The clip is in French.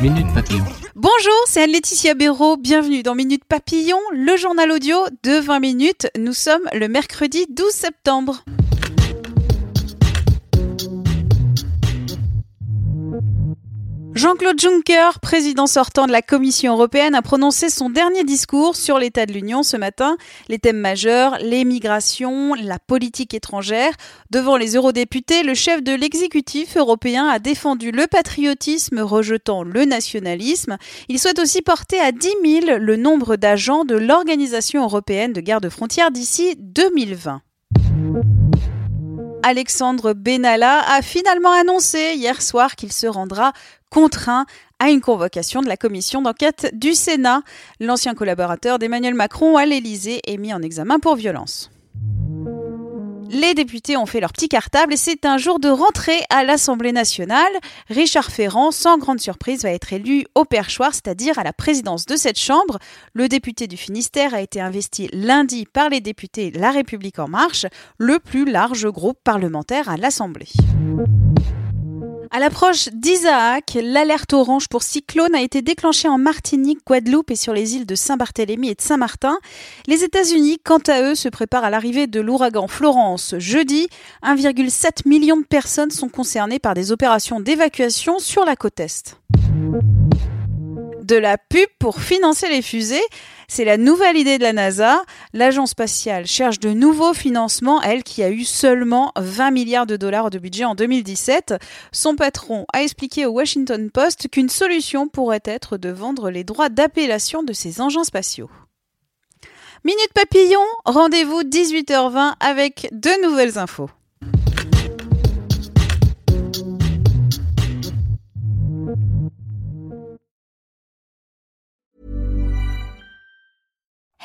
Minute Papillon. Bonjour, c'est Anne-Laetitia Béraud. Bienvenue dans Minute Papillon, le journal audio de 20 minutes. Nous sommes le mercredi 12 septembre. Jean-Claude Juncker, président sortant de la Commission européenne, a prononcé son dernier discours sur l'état de l'Union ce matin. Les thèmes majeurs, l'émigration, la politique étrangère. Devant les eurodéputés, le chef de l'exécutif européen a défendu le patriotisme, rejetant le nationalisme. Il souhaite aussi porter à 10 000 le nombre d'agents de l'Organisation européenne de garde-frontières d'ici 2020. Alexandre Benalla a finalement annoncé hier soir qu'il se rendra contraint à une convocation de la commission d'enquête du Sénat. L'ancien collaborateur d'Emmanuel Macron à l'Élysée est mis en examen pour violence. Les députés ont fait leur petit cartable et c'est un jour de rentrée à l'Assemblée nationale. Richard Ferrand, sans grande surprise, va être élu au perchoir, c'est-à-dire à la présidence de cette chambre. Le député du Finistère a été investi lundi par les députés La République en marche, le plus large groupe parlementaire à l'Assemblée. À l'approche d'Isaac, l'alerte orange pour cyclone a été déclenchée en Martinique, Guadeloupe et sur les îles de Saint-Barthélemy et de Saint-Martin. Les États-Unis, quant à eux, se préparent à l'arrivée de l'ouragan Florence jeudi. 1,7 million de personnes sont concernées par des opérations d'évacuation sur la côte Est de la pub pour financer les fusées. C'est la nouvelle idée de la NASA. L'agence spatiale cherche de nouveaux financements, elle qui a eu seulement 20 milliards de dollars de budget en 2017. Son patron a expliqué au Washington Post qu'une solution pourrait être de vendre les droits d'appellation de ces engins spatiaux. Minute Papillon, rendez-vous 18h20 avec de nouvelles infos.